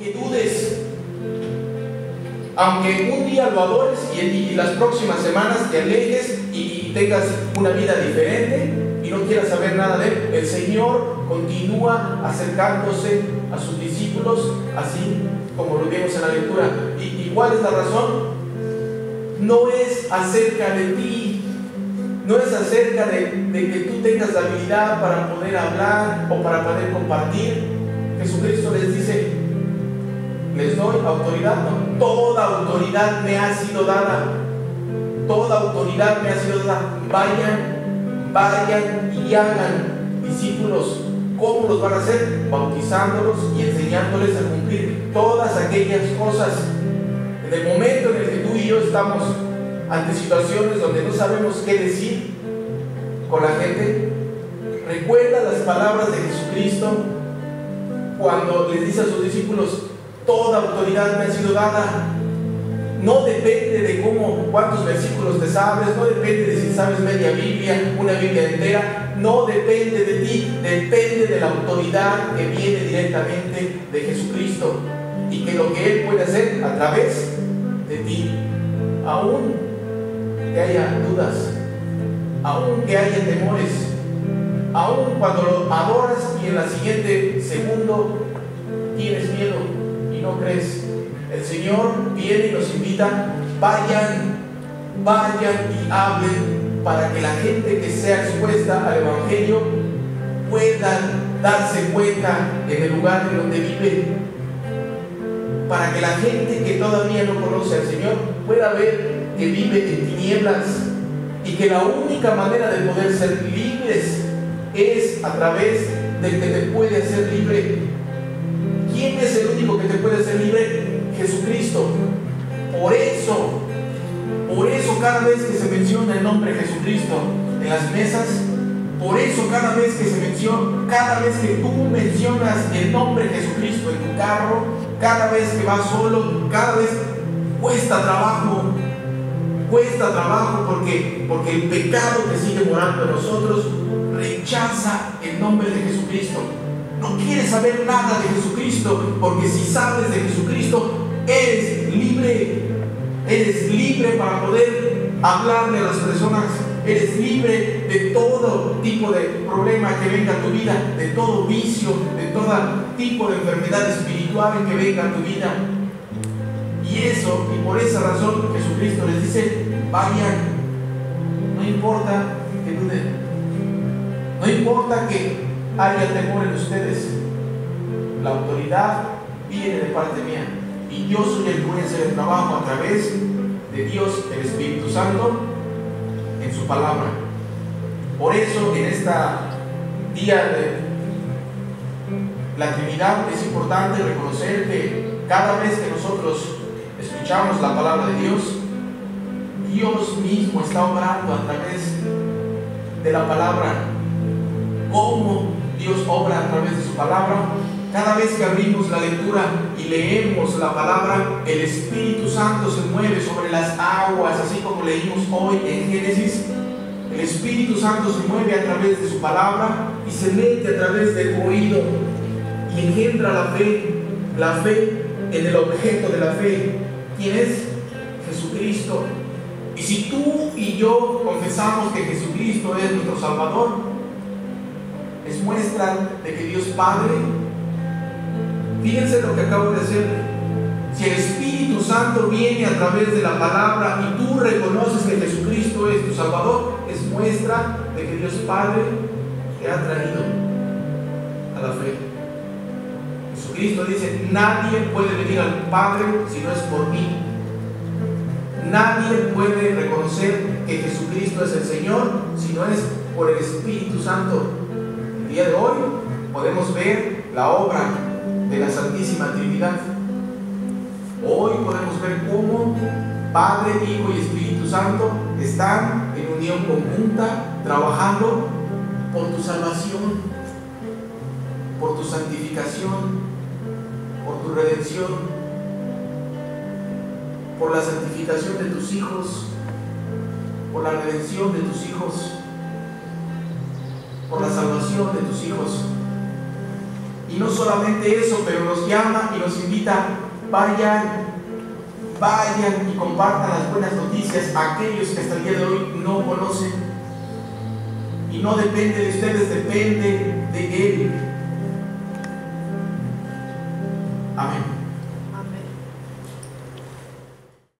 que dudes. Aunque un día lo adores y, las próximas semanas te alejes y tengas una vida diferente y no quieras saber nada de él, el Señor continúa acercándose a sus discípulos, así como lo vemos en la lectura. ¿Y, cuál es la razón? No es acerca de ti, no es acerca de, de, que tú tengas la habilidad para poder hablar o para poder compartir. Jesucristo les dice, les doy autoridad, toda autoridad me ha sido dada, toda autoridad me ha sido dada. Vayan, vayan y hagan discípulos. ¿Cómo los van a hacer? Bautizándolos y enseñándoles a cumplir todas aquellas cosas. En el momento en el que tú y yo estamos ante situaciones donde no sabemos qué decir con la gente, recuerda las palabras de Jesucristo cuando les dice a sus discípulos, toda autoridad me ha sido dada. No depende de cómo, cuántos versículos te sabes, no depende de si sabes media Biblia, una Biblia entera, no depende de ti, depende de la autoridad que viene directamente de Jesucristo y que lo que Él puede hacer a través de ti, aún que haya dudas, aún que haya temores, aún cuando lo adoras y en la siguiente segundo tienes miedo no crees. El Señor viene y nos invita, vayan, vayan y hablen para que la gente que sea expuesta al Evangelio puedan darse cuenta en el lugar donde vive. Para que la gente que todavía no conoce al Señor pueda ver que vive en tinieblas y que la única manera de poder ser libres es a través del que te puede hacer libre cada vez que se menciona el nombre Jesucristo en las mesas, por eso cada vez que se menciona, cada vez que tú mencionas el nombre Jesucristo en tu carro, cada vez que vas solo, cada vez cuesta trabajo, cuesta trabajo porque, porque el pecado que sigue morando en nosotros rechaza el nombre de Jesucristo no quieres saber nada de Jesucristo, porque si sabes de Jesucristo, eres libre. Eres libre para poder hablarle a las personas. Eres libre de todo tipo de problema que venga a tu vida, de todo vicio, de todo tipo de enfermedad espiritual que venga a tu vida. Y eso, y por esa razón Jesucristo les dice, vayan, no importa que duden, no importa que haya temor en ustedes. La autoridad viene de parte mía y yo soy el que voy hacer el trabajo a través de Dios, el Espíritu Santo, en su palabra. Por eso en esta día de la Trinidad es importante reconocer que cada vez que nosotros escuchamos la palabra de Dios, Dios mismo está obrando a través de la palabra. ¿Cómo Dios obra a través de su palabra. Cada vez que abrimos la lectura y leemos la palabra, el Espíritu Santo se mueve sobre las aguas, así como leímos hoy en Génesis. El Espíritu Santo se mueve a través de su palabra y se mete a través del oído y engendra la fe, la fe en el objeto de la fe. ¿Quién es? Jesucristo. Y si tú y yo confesamos que Jesucristo es nuestro Salvador, es muestra de que Dios Padre, fíjense lo que acabo de hacer, si el Espíritu Santo viene a través de la palabra y tú reconoces que Jesucristo es tu Salvador, es muestra de que Dios Padre te ha traído a la fe. Jesucristo dice, nadie puede venir al Padre si no es por mí. Nadie puede reconocer que Jesucristo es el Señor si no es por el Espíritu Santo día de hoy podemos ver la obra de la Santísima Trinidad. Hoy podemos ver cómo Padre, Hijo y Espíritu Santo están en unión conjunta trabajando por tu salvación, por tu santificación, por tu redención, por la santificación de tus hijos, por la redención de tus hijos por la salvación de tus hijos. Y no solamente eso, pero nos llama y nos invita, vayan, vayan y compartan las buenas noticias a aquellos que hasta el día de hoy no conocen. Y no depende de ustedes, depende de Él.